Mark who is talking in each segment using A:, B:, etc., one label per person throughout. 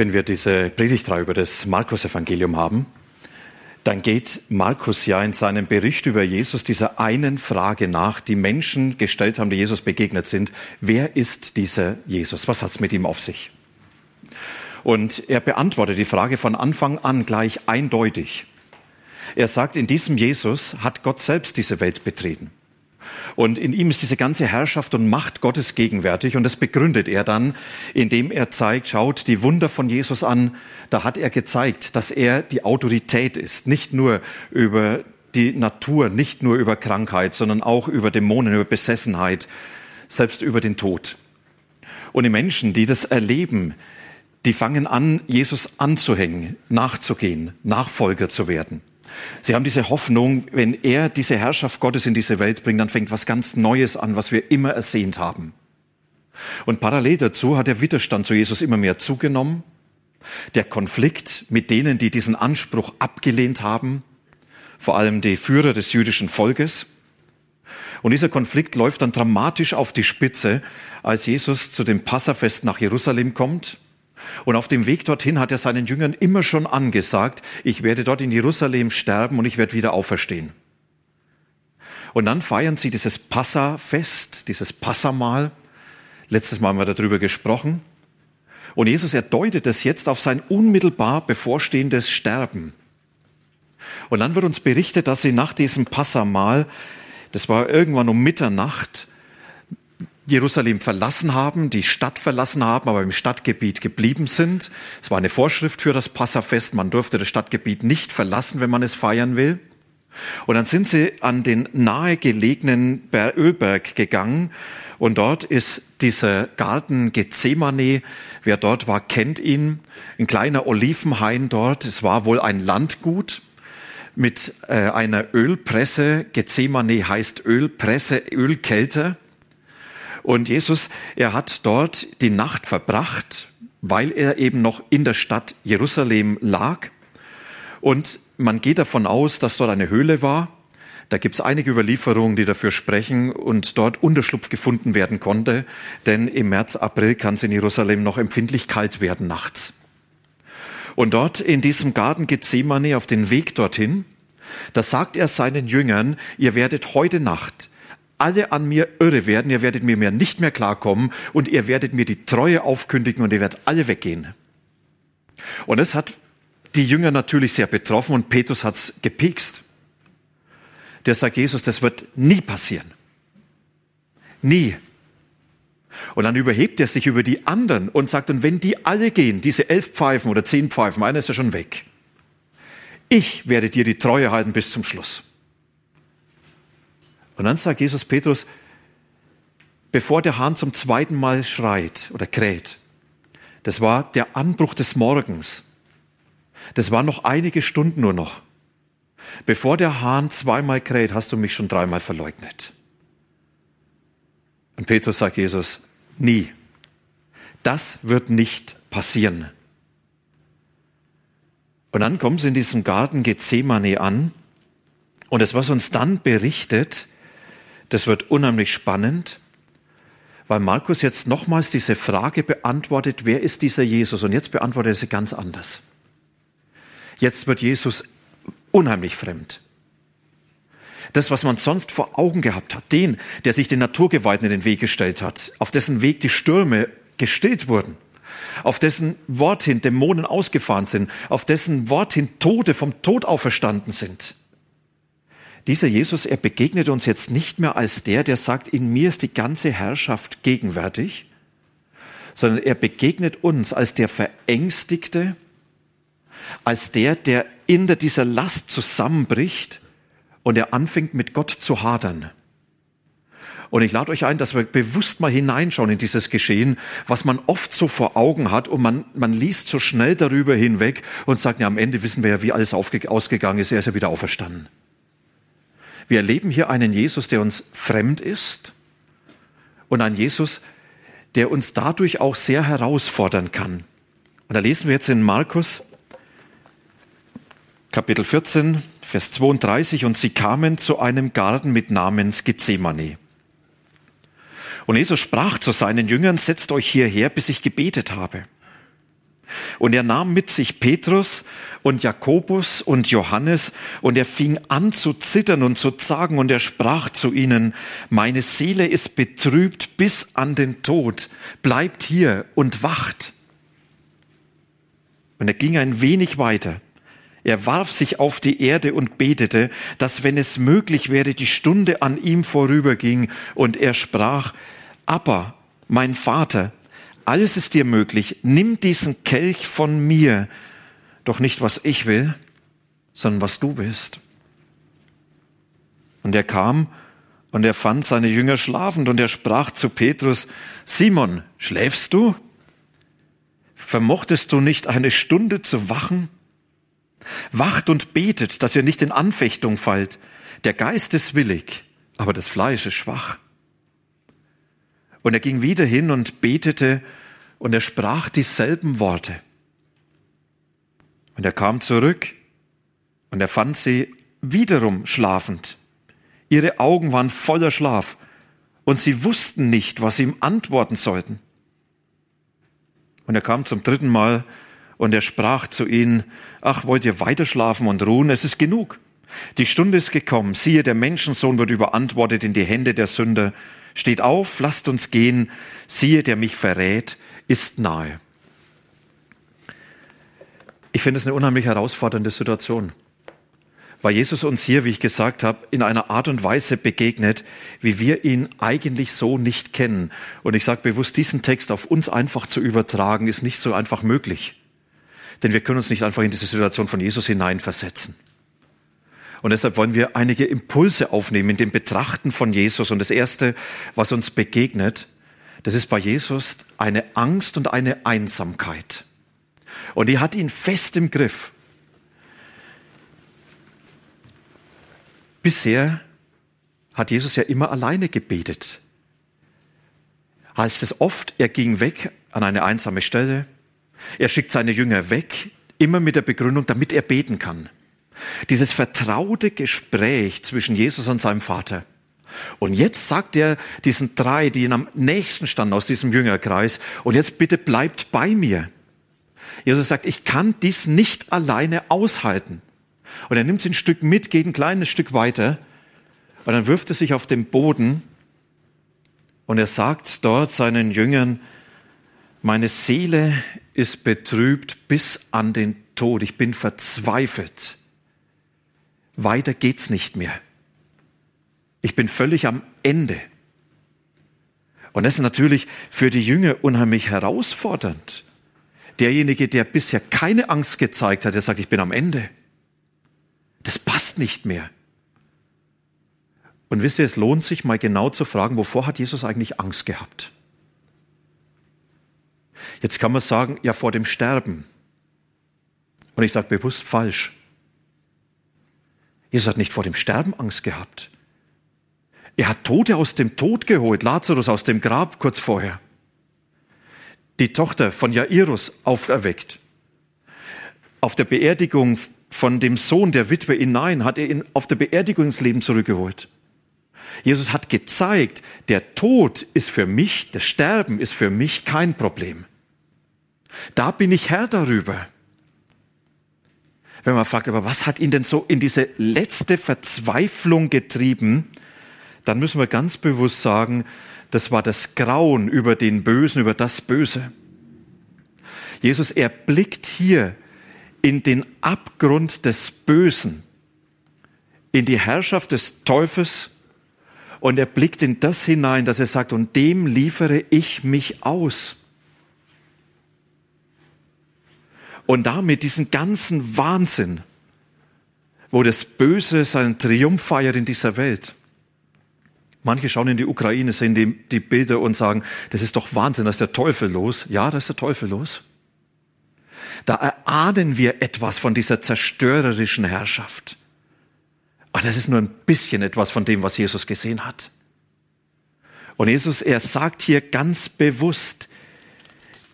A: Wenn wir diese Predigtreihe über das Markus-Evangelium haben, dann geht Markus ja in seinem Bericht über Jesus dieser einen Frage nach, die Menschen gestellt haben, die Jesus begegnet sind. Wer ist dieser Jesus? Was hat es mit ihm auf sich? Und er beantwortet die Frage von Anfang an gleich eindeutig. Er sagt, in diesem Jesus hat Gott selbst diese Welt betreten. Und in ihm ist diese ganze Herrschaft und Macht Gottes gegenwärtig. Und das begründet er dann, indem er zeigt, schaut die Wunder von Jesus an. Da hat er gezeigt, dass er die Autorität ist. Nicht nur über die Natur, nicht nur über Krankheit, sondern auch über Dämonen, über Besessenheit, selbst über den Tod. Und die Menschen, die das erleben, die fangen an, Jesus anzuhängen, nachzugehen, Nachfolger zu werden. Sie haben diese Hoffnung, wenn er diese Herrschaft Gottes in diese Welt bringt, dann fängt was ganz Neues an, was wir immer ersehnt haben. Und parallel dazu hat der Widerstand zu Jesus immer mehr zugenommen. Der Konflikt mit denen, die diesen Anspruch abgelehnt haben, vor allem die Führer des jüdischen Volkes. Und dieser Konflikt läuft dann dramatisch auf die Spitze, als Jesus zu dem Passafest nach Jerusalem kommt und auf dem Weg dorthin hat er seinen Jüngern immer schon angesagt, ich werde dort in Jerusalem sterben und ich werde wieder auferstehen. Und dann feiern sie dieses Passafest, dieses Passamahl. Letztes Mal haben wir darüber gesprochen. Und Jesus erdeutet es jetzt auf sein unmittelbar bevorstehendes Sterben. Und dann wird uns berichtet, dass sie nach diesem Passamahl, das war irgendwann um Mitternacht, Jerusalem verlassen haben, die Stadt verlassen haben, aber im Stadtgebiet geblieben sind. Es war eine Vorschrift für das Passafest, man durfte das Stadtgebiet nicht verlassen, wenn man es feiern will. Und dann sind sie an den nahegelegenen Ölberg gegangen und dort ist dieser Garten Gethsemane. Wer dort war, kennt ihn. Ein kleiner Olivenhain dort. Es war wohl ein Landgut mit äh, einer Ölpresse. Gethsemane heißt Ölpresse, Ölkälte. Und Jesus, er hat dort die Nacht verbracht, weil er eben noch in der Stadt Jerusalem lag. Und man geht davon aus, dass dort eine Höhle war. Da gibt es einige Überlieferungen, die dafür sprechen und dort Unterschlupf gefunden werden konnte, denn im März, April kann es in Jerusalem noch empfindlich kalt werden nachts. Und dort in diesem Garten Gethsemane auf den Weg dorthin, da sagt er seinen Jüngern, ihr werdet heute Nacht alle an mir irre werden, ihr werdet mir mehr nicht mehr klarkommen und ihr werdet mir die Treue aufkündigen und ihr werdet alle weggehen. Und es hat die Jünger natürlich sehr betroffen und Petrus hat's gepikst. Der sagt Jesus, das wird nie passieren. Nie. Und dann überhebt er sich über die anderen und sagt, und wenn die alle gehen, diese elf Pfeifen oder zehn Pfeifen, einer ist ja schon weg. Ich werde dir die Treue halten bis zum Schluss. Und dann sagt Jesus Petrus, bevor der Hahn zum zweiten Mal schreit oder kräht, das war der Anbruch des Morgens. Das waren noch einige Stunden nur noch. Bevor der Hahn zweimal kräht, hast du mich schon dreimal verleugnet. Und Petrus sagt Jesus, nie. Das wird nicht passieren. Und dann kommen sie in diesem Garten Gethsemane an. Und das, was uns dann berichtet, das wird unheimlich spannend, weil Markus jetzt nochmals diese Frage beantwortet, wer ist dieser Jesus? Und jetzt beantwortet er sie ganz anders. Jetzt wird Jesus unheimlich fremd. Das, was man sonst vor Augen gehabt hat, den, der sich den Naturgewalten in den Weg gestellt hat, auf dessen Weg die Stürme gestillt wurden, auf dessen Wort hin Dämonen ausgefahren sind, auf dessen Wort hin Tode vom Tod auferstanden sind. Dieser Jesus, er begegnet uns jetzt nicht mehr als der, der sagt, in mir ist die ganze Herrschaft gegenwärtig, sondern er begegnet uns als der Verängstigte, als der, der in dieser Last zusammenbricht und er anfängt mit Gott zu hadern. Und ich lade euch ein, dass wir bewusst mal hineinschauen in dieses Geschehen, was man oft so vor Augen hat und man, man liest so schnell darüber hinweg und sagt, ja, am Ende wissen wir ja, wie alles ausgegangen ist, er ist ja wieder auferstanden. Wir erleben hier einen Jesus, der uns fremd ist und einen Jesus, der uns dadurch auch sehr herausfordern kann. Und da lesen wir jetzt in Markus Kapitel 14, Vers 32, und sie kamen zu einem Garten mit Namens Gethsemane. Und Jesus sprach zu seinen Jüngern, setzt euch hierher, bis ich gebetet habe. Und er nahm mit sich Petrus und Jakobus und Johannes und er fing an zu zittern und zu zagen und er sprach zu ihnen, meine Seele ist betrübt bis an den Tod, bleibt hier und wacht. Und er ging ein wenig weiter. Er warf sich auf die Erde und betete, dass wenn es möglich wäre, die Stunde an ihm vorüberging und er sprach, aber, mein Vater, alles ist dir möglich, nimm diesen Kelch von mir, doch nicht was ich will, sondern was du bist. Und er kam und er fand seine Jünger schlafend und er sprach zu Petrus, Simon, schläfst du? Vermochtest du nicht eine Stunde zu wachen? Wacht und betet, dass ihr nicht in Anfechtung fallt. Der Geist ist willig, aber das Fleisch ist schwach. Und er ging wieder hin und betete und er sprach dieselben Worte. Und er kam zurück und er fand sie wiederum schlafend. Ihre Augen waren voller Schlaf und sie wussten nicht, was sie ihm antworten sollten. Und er kam zum dritten Mal und er sprach zu ihnen, ach, wollt ihr weiter schlafen und ruhen? Es ist genug. Die Stunde ist gekommen. Siehe, der Menschensohn wird überantwortet in die Hände der Sünder. Steht auf, lasst uns gehen, siehe, der mich verrät, ist nahe. Ich finde es eine unheimlich herausfordernde Situation, weil Jesus uns hier, wie ich gesagt habe, in einer Art und Weise begegnet, wie wir ihn eigentlich so nicht kennen. Und ich sage bewusst, diesen Text auf uns einfach zu übertragen, ist nicht so einfach möglich. Denn wir können uns nicht einfach in diese Situation von Jesus hineinversetzen. Und deshalb wollen wir einige Impulse aufnehmen in dem Betrachten von Jesus. Und das Erste, was uns begegnet, das ist bei Jesus eine Angst und eine Einsamkeit. Und die hat ihn fest im Griff. Bisher hat Jesus ja immer alleine gebetet. Heißt es oft, er ging weg an eine einsame Stelle. Er schickt seine Jünger weg, immer mit der Begründung, damit er beten kann. Dieses vertraute Gespräch zwischen Jesus und seinem Vater. Und jetzt sagt er diesen drei, die ihn am nächsten standen aus diesem Jüngerkreis, und jetzt bitte bleibt bei mir. Jesus sagt, ich kann dies nicht alleine aushalten. Und er nimmt sie ein Stück mit, geht ein kleines Stück weiter, und dann wirft er sich auf den Boden, und er sagt dort seinen Jüngern, meine Seele ist betrübt bis an den Tod, ich bin verzweifelt. Weiter geht's nicht mehr. Ich bin völlig am Ende. Und das ist natürlich für die Jünger unheimlich herausfordernd. Derjenige, der bisher keine Angst gezeigt hat, der sagt, ich bin am Ende. Das passt nicht mehr. Und wisst ihr, es lohnt sich mal genau zu fragen, wovor hat Jesus eigentlich Angst gehabt? Jetzt kann man sagen, ja, vor dem Sterben. Und ich sage bewusst falsch. Jesus hat nicht vor dem Sterben Angst gehabt. Er hat Tote aus dem Tod geholt, Lazarus aus dem Grab kurz vorher. Die Tochter von Jairus auferweckt. Auf der Beerdigung von dem Sohn der Witwe hinein hat er ihn auf der Beerdigung ins Leben zurückgeholt. Jesus hat gezeigt, der Tod ist für mich, das Sterben ist für mich kein Problem. Da bin ich Herr darüber. Wenn man fragt, aber was hat ihn denn so in diese letzte Verzweiflung getrieben, dann müssen wir ganz bewusst sagen, das war das Grauen über den Bösen, über das Böse. Jesus erblickt hier in den Abgrund des Bösen, in die Herrschaft des Teufels und er blickt in das hinein, dass er sagt, und dem liefere ich mich aus. Und damit diesen ganzen Wahnsinn, wo das Böse seinen Triumph feiert in dieser Welt, Manche schauen in die Ukraine, sehen die, die Bilder und sagen, das ist doch Wahnsinn, da ist der Teufel los. Ja, da ist der Teufel los. Da erahnen wir etwas von dieser zerstörerischen Herrschaft. Aber das ist nur ein bisschen etwas von dem, was Jesus gesehen hat. Und Jesus, er sagt hier ganz bewusst,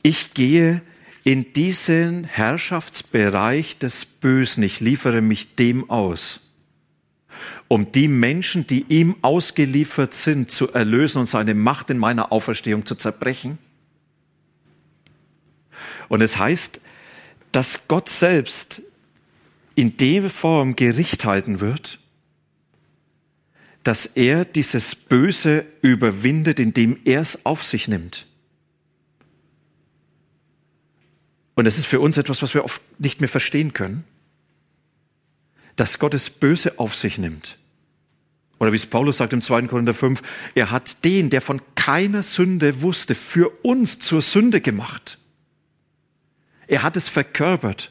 A: ich gehe in diesen Herrschaftsbereich des Bösen, ich liefere mich dem aus, um die Menschen, die ihm ausgeliefert sind, zu erlösen und seine Macht in meiner Auferstehung zu zerbrechen. Und es heißt, dass Gott selbst in der Form Gericht halten wird, dass er dieses Böse überwindet, indem er es auf sich nimmt. Und das ist für uns etwas, was wir oft nicht mehr verstehen können, dass Gott das Böse auf sich nimmt. Oder wie es Paulus sagt im 2. Korinther 5, er hat den, der von keiner Sünde wusste, für uns zur Sünde gemacht. Er hat es verkörpert.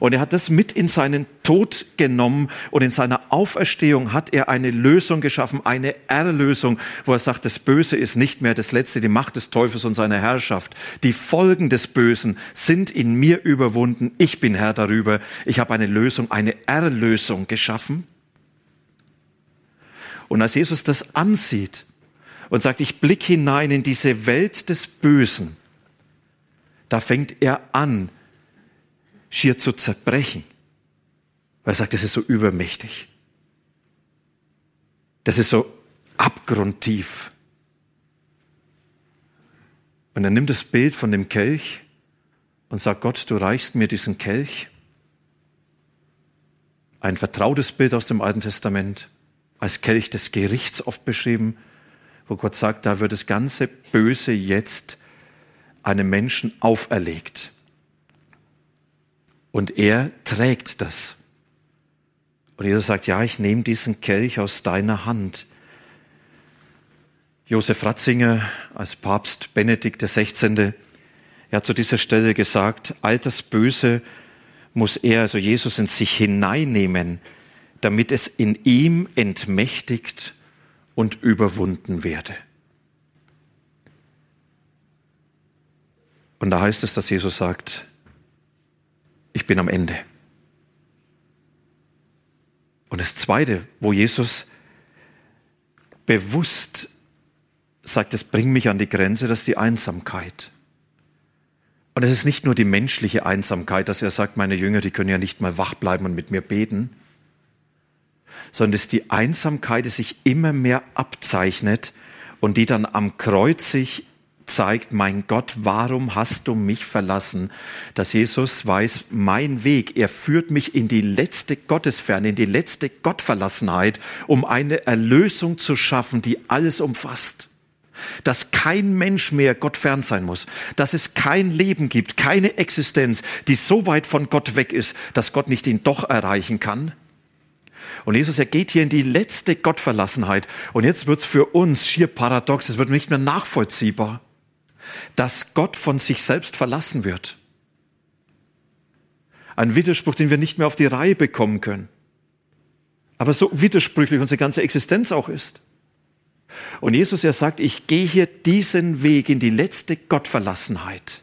A: Und er hat das mit in seinen Tod genommen und in seiner Auferstehung hat er eine Lösung geschaffen, eine Erlösung, wo er sagt, das Böse ist nicht mehr das Letzte, die Macht des Teufels und seiner Herrschaft. Die Folgen des Bösen sind in mir überwunden. Ich bin Herr darüber. Ich habe eine Lösung, eine Erlösung geschaffen. Und als Jesus das ansieht und sagt, ich blick hinein in diese Welt des Bösen, da fängt er an, schier zu zerbrechen. Weil er sagt, das ist so übermächtig. Das ist so abgrundtief. Und er nimmt das Bild von dem Kelch und sagt, Gott, du reichst mir diesen Kelch. Ein vertrautes Bild aus dem Alten Testament, als Kelch des Gerichts oft beschrieben, wo Gott sagt, da wird das ganze Böse jetzt einem Menschen auferlegt. Und er trägt das. Und Jesus sagt, ja, ich nehme diesen Kelch aus deiner Hand. Josef Ratzinger als Papst Benedikt XVI. Er hat zu dieser Stelle gesagt, all das Böse muss er, also Jesus, in sich hineinnehmen, damit es in ihm entmächtigt und überwunden werde. Und da heißt es, dass Jesus sagt, ich bin am Ende. Und das Zweite, wo Jesus bewusst sagt, es bringt mich an die Grenze, das ist die Einsamkeit. Und es ist nicht nur die menschliche Einsamkeit, dass er sagt, meine Jünger, die können ja nicht mal wach bleiben und mit mir beten, sondern es ist die Einsamkeit, die sich immer mehr abzeichnet und die dann am Kreuz sich zeigt, mein Gott, warum hast du mich verlassen? Dass Jesus weiß, mein Weg, er führt mich in die letzte Gottesferne, in die letzte Gottverlassenheit, um eine Erlösung zu schaffen, die alles umfasst. Dass kein Mensch mehr Gott fern sein muss, dass es kein Leben gibt, keine Existenz, die so weit von Gott weg ist, dass Gott nicht ihn doch erreichen kann. Und Jesus, er geht hier in die letzte Gottverlassenheit. Und jetzt wird's für uns schier paradox, es wird nicht mehr nachvollziehbar dass Gott von sich selbst verlassen wird. Ein Widerspruch, den wir nicht mehr auf die Reihe bekommen können. Aber so widersprüchlich unsere ganze Existenz auch ist. Und Jesus, er sagt, ich gehe hier diesen Weg in die letzte Gottverlassenheit,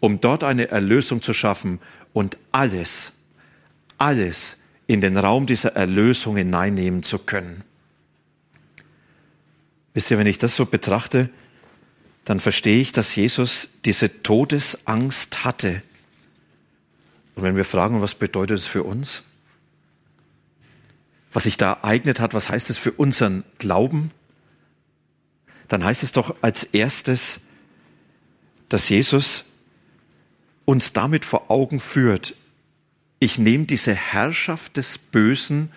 A: um dort eine Erlösung zu schaffen und alles, alles in den Raum dieser Erlösung hineinnehmen zu können. Wisst ihr, wenn ich das so betrachte, dann verstehe ich, dass Jesus diese Todesangst hatte. Und wenn wir fragen, was bedeutet es für uns? Was sich da ereignet hat, was heißt es für unseren Glauben? Dann heißt es doch als erstes, dass Jesus uns damit vor Augen führt, ich nehme diese Herrschaft des Bösen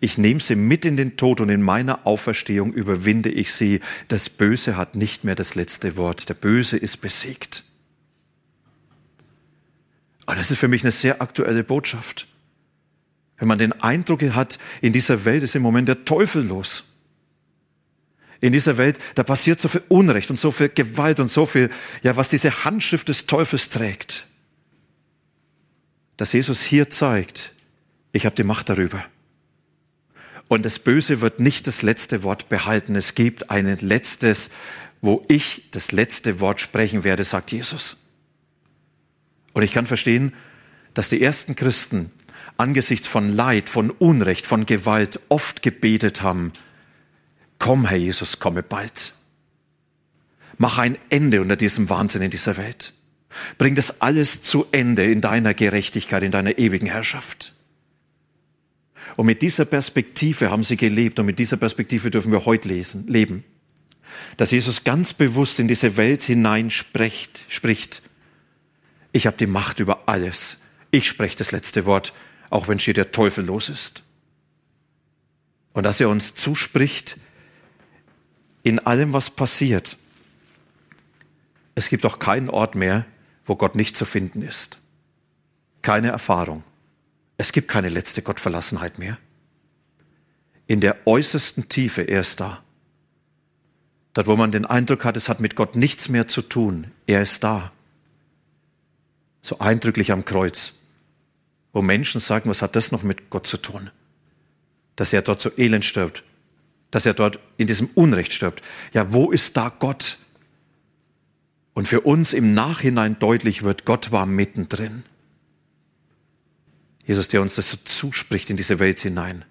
A: ich nehme sie mit in den Tod und in meiner Auferstehung überwinde ich sie. Das Böse hat nicht mehr das letzte Wort. Der Böse ist besiegt. Und das ist für mich eine sehr aktuelle Botschaft. Wenn man den Eindruck hat, in dieser Welt ist im Moment der Teufel los. In dieser Welt, da passiert so viel Unrecht und so viel Gewalt und so viel, ja, was diese Handschrift des Teufels trägt. Dass Jesus hier zeigt, ich habe die Macht darüber. Und das Böse wird nicht das letzte Wort behalten. Es gibt ein letztes, wo ich das letzte Wort sprechen werde, sagt Jesus. Und ich kann verstehen, dass die ersten Christen angesichts von Leid, von Unrecht, von Gewalt oft gebetet haben, komm Herr Jesus, komme bald. Mach ein Ende unter diesem Wahnsinn in dieser Welt. Bring das alles zu Ende in deiner Gerechtigkeit, in deiner ewigen Herrschaft. Und mit dieser Perspektive haben sie gelebt und mit dieser Perspektive dürfen wir heute lesen, leben. Dass Jesus ganz bewusst in diese Welt hinein spricht, spricht. Ich habe die Macht über alles. Ich spreche das letzte Wort, auch wenn hier der Teufel los ist. Und dass er uns zuspricht in allem, was passiert. Es gibt auch keinen Ort mehr, wo Gott nicht zu finden ist. Keine Erfahrung. Es gibt keine letzte Gottverlassenheit mehr. In der äußersten Tiefe er ist da. Dort, wo man den Eindruck hat, es hat mit Gott nichts mehr zu tun, er ist da. So eindrücklich am Kreuz, wo Menschen sagen, was hat das noch mit Gott zu tun? Dass er dort so elend stirbt, dass er dort in diesem Unrecht stirbt. Ja, wo ist da Gott? Und für uns im Nachhinein deutlich wird, Gott war mittendrin. Jesus, der uns das so zuspricht in diese Welt hinein.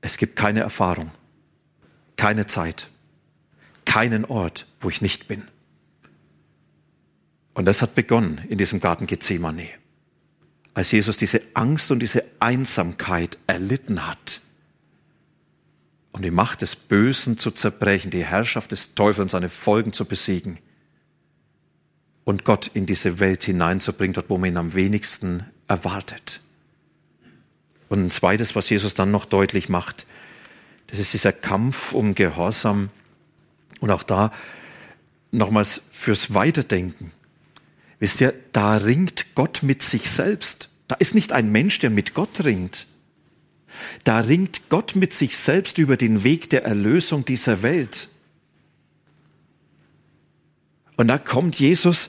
A: Es gibt keine Erfahrung, keine Zeit, keinen Ort, wo ich nicht bin. Und das hat begonnen in diesem Garten Gethsemane, als Jesus diese Angst und diese Einsamkeit erlitten hat, um die Macht des Bösen zu zerbrechen, die Herrschaft des Teufels und seine Folgen zu besiegen und Gott in diese Welt hineinzubringen, dort wo man ihn am wenigsten erwartet. Und ein zweites, was Jesus dann noch deutlich macht, das ist dieser Kampf um Gehorsam und auch da nochmals fürs Weiterdenken. Wisst ihr, da ringt Gott mit sich selbst. Da ist nicht ein Mensch, der mit Gott ringt. Da ringt Gott mit sich selbst über den Weg der Erlösung dieser Welt. Und da kommt Jesus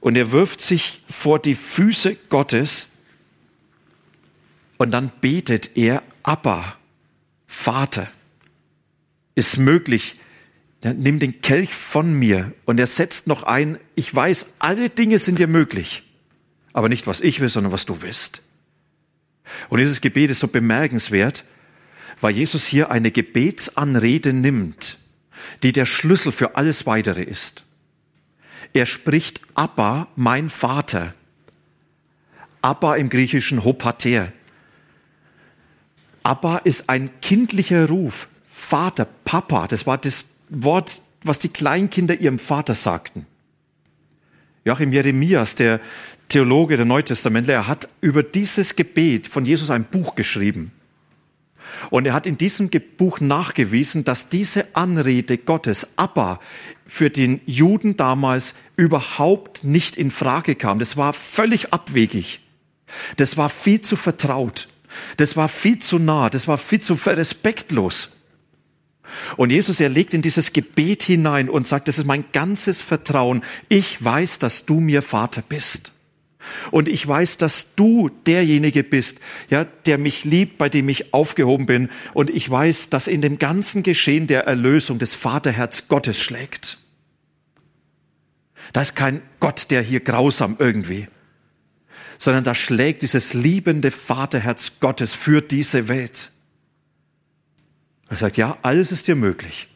A: und er wirft sich vor die Füße Gottes und dann betet er, Abba, Vater, ist möglich, nimm den Kelch von mir. Und er setzt noch ein, ich weiß, alle Dinge sind dir möglich, aber nicht was ich will, sondern was du willst. Und dieses Gebet ist so bemerkenswert, weil Jesus hier eine Gebetsanrede nimmt, die der Schlüssel für alles weitere ist. Er spricht Abba, mein Vater. Abba im Griechischen Hopater. Abba ist ein kindlicher Ruf. Vater, Papa, das war das Wort, was die Kleinkinder ihrem Vater sagten. Joachim Jeremias, der Theologe der Neutestamentler, er hat über dieses Gebet von Jesus ein Buch geschrieben. Und er hat in diesem Buch nachgewiesen, dass diese Anrede Gottes, Abba, für den Juden damals überhaupt nicht in Frage kam. Das war völlig abwegig. Das war viel zu vertraut. Das war viel zu nah. Das war viel zu respektlos. Und Jesus, er legt in dieses Gebet hinein und sagt, das ist mein ganzes Vertrauen. Ich weiß, dass du mir Vater bist. Und ich weiß, dass du derjenige bist, ja, der mich liebt, bei dem ich aufgehoben bin. Und ich weiß, dass in dem ganzen Geschehen der Erlösung des Vaterherz Gottes schlägt. Da ist kein Gott, der hier grausam irgendwie, sondern da schlägt dieses liebende Vaterherz Gottes für diese Welt. Er sagt, ja, alles ist dir möglich.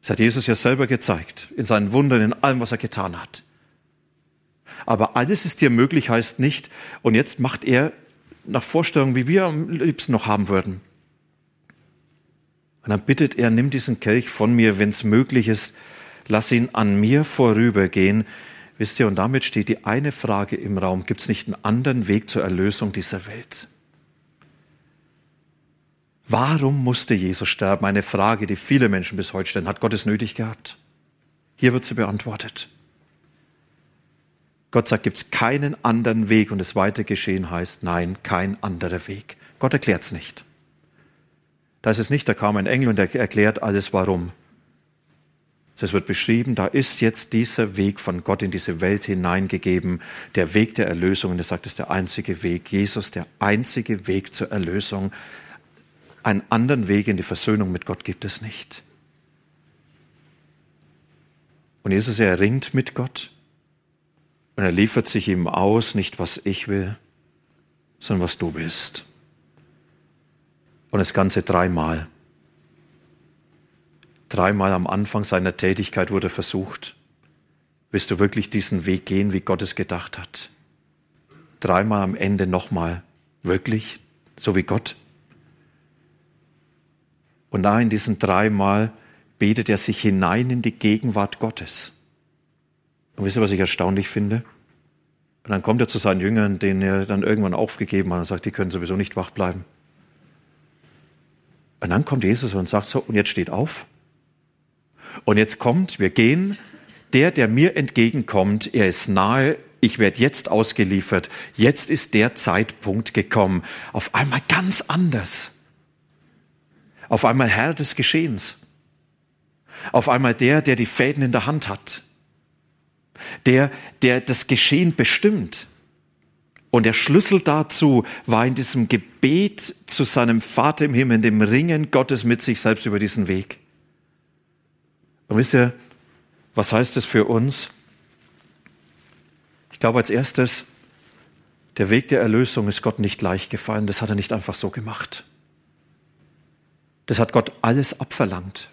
A: Das hat Jesus ja selber gezeigt, in seinen Wundern, in allem, was er getan hat. Aber alles ist dir möglich heißt nicht, und jetzt macht er nach Vorstellungen, wie wir am liebsten noch haben würden. Und dann bittet er, nimm diesen Kelch von mir, wenn es möglich ist, lass ihn an mir vorübergehen. Wisst ihr, und damit steht die eine Frage im Raum, gibt es nicht einen anderen Weg zur Erlösung dieser Welt? Warum musste Jesus sterben? Eine Frage, die viele Menschen bis heute stellen. Hat Gott es nötig gehabt? Hier wird sie beantwortet. Gott sagt, gibt es keinen anderen Weg und das weite Geschehen heißt, nein, kein anderer Weg. Gott erklärt es nicht. Da ist es nicht, da kam ein Engel und er erklärt alles warum. Es wird beschrieben, da ist jetzt dieser Weg von Gott in diese Welt hineingegeben, der Weg der Erlösung. Und er sagt, es ist der einzige Weg. Jesus, der einzige Weg zur Erlösung. Einen anderen Weg in die Versöhnung mit Gott gibt es nicht. Und Jesus, er ringt mit Gott und er liefert sich ihm aus, nicht was ich will, sondern was du bist. Und das Ganze dreimal. Dreimal am Anfang seiner Tätigkeit wurde versucht, willst du wirklich diesen Weg gehen, wie Gott es gedacht hat? Dreimal am Ende nochmal, wirklich, so wie Gott? Und da in diesen dreimal betet er sich hinein in die Gegenwart Gottes. Und wisst ihr, was ich erstaunlich finde? Und dann kommt er zu seinen Jüngern, denen er dann irgendwann aufgegeben hat und sagt, die können sowieso nicht wach bleiben. Und dann kommt Jesus und sagt so, und jetzt steht auf. Und jetzt kommt, wir gehen. Der, der mir entgegenkommt, er ist nahe, ich werde jetzt ausgeliefert. Jetzt ist der Zeitpunkt gekommen. Auf einmal ganz anders. Auf einmal Herr des Geschehens. Auf einmal der, der die Fäden in der Hand hat der, der das Geschehen bestimmt. Und der Schlüssel dazu war in diesem Gebet zu seinem Vater im Himmel, dem Ringen Gottes mit sich selbst über diesen Weg. Und wisst ihr, was heißt das für uns? Ich glaube als erstes, der Weg der Erlösung ist Gott nicht leicht gefallen. Das hat er nicht einfach so gemacht. Das hat Gott alles abverlangt.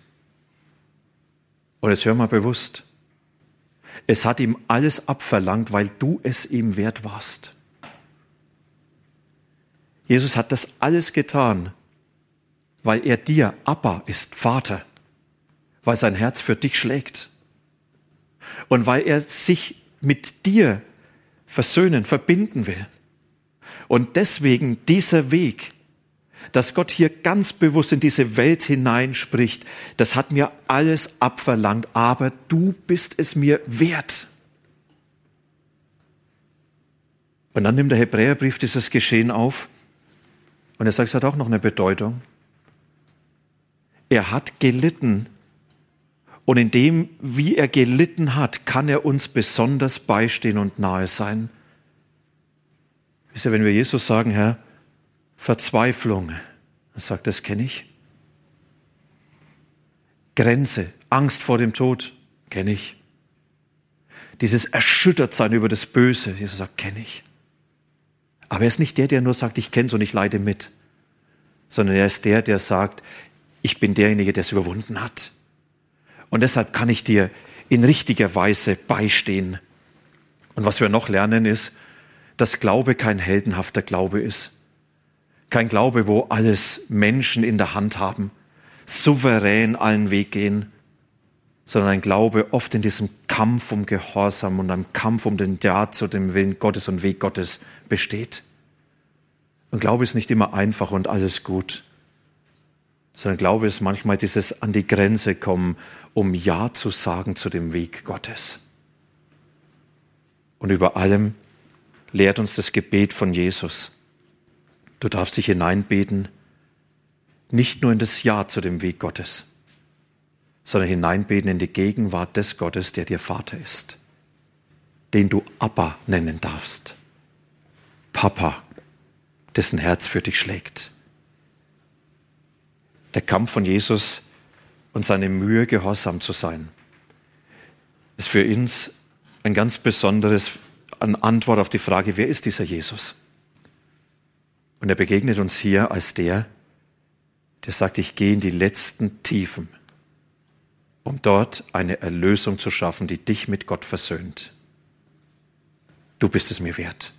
A: Und jetzt hör mal bewusst. Es hat ihm alles abverlangt, weil du es ihm wert warst. Jesus hat das alles getan, weil er dir Abba ist, Vater, weil sein Herz für dich schlägt und weil er sich mit dir versöhnen, verbinden will. Und deswegen dieser Weg, dass Gott hier ganz bewusst in diese Welt hineinspricht, das hat mir alles abverlangt, aber du bist es mir wert. Und dann nimmt der Hebräerbrief dieses Geschehen auf und er sagt, es hat auch noch eine Bedeutung. Er hat gelitten und in dem, wie er gelitten hat, kann er uns besonders beistehen und nahe sein. Wisst ihr, wenn wir Jesus sagen, Herr, Verzweiflung. Er sagt, das kenne ich. Grenze, Angst vor dem Tod, kenne ich. Dieses Erschüttertsein über das Böse, Jesus sagt, kenne ich. Aber er ist nicht der, der nur sagt, ich kenne es und ich leide mit, sondern er ist der, der sagt, ich bin derjenige, der es überwunden hat. Und deshalb kann ich dir in richtiger Weise beistehen. Und was wir noch lernen ist, dass Glaube kein heldenhafter Glaube ist, kein Glaube, wo alles Menschen in der Hand haben, souverän allen Weg gehen, sondern ein Glaube oft in diesem Kampf um Gehorsam und einem Kampf um den Ja zu dem Willen Gottes und Weg Gottes besteht. Und Glaube ist nicht immer einfach und alles gut, sondern Glaube ist manchmal dieses an die Grenze kommen, um Ja zu sagen zu dem Weg Gottes. Und über allem lehrt uns das Gebet von Jesus. Du darfst dich hineinbeten, nicht nur in das Ja zu dem Weg Gottes, sondern hineinbeten in die Gegenwart des Gottes, der dir Vater ist, den du Abba nennen darfst. Papa, dessen Herz für dich schlägt. Der Kampf von Jesus und seine Mühe, gehorsam zu sein, ist für uns ein ganz besonderes eine Antwort auf die Frage, wer ist dieser Jesus? Und er begegnet uns hier als der, der sagt, ich gehe in die letzten Tiefen, um dort eine Erlösung zu schaffen, die dich mit Gott versöhnt. Du bist es mir wert.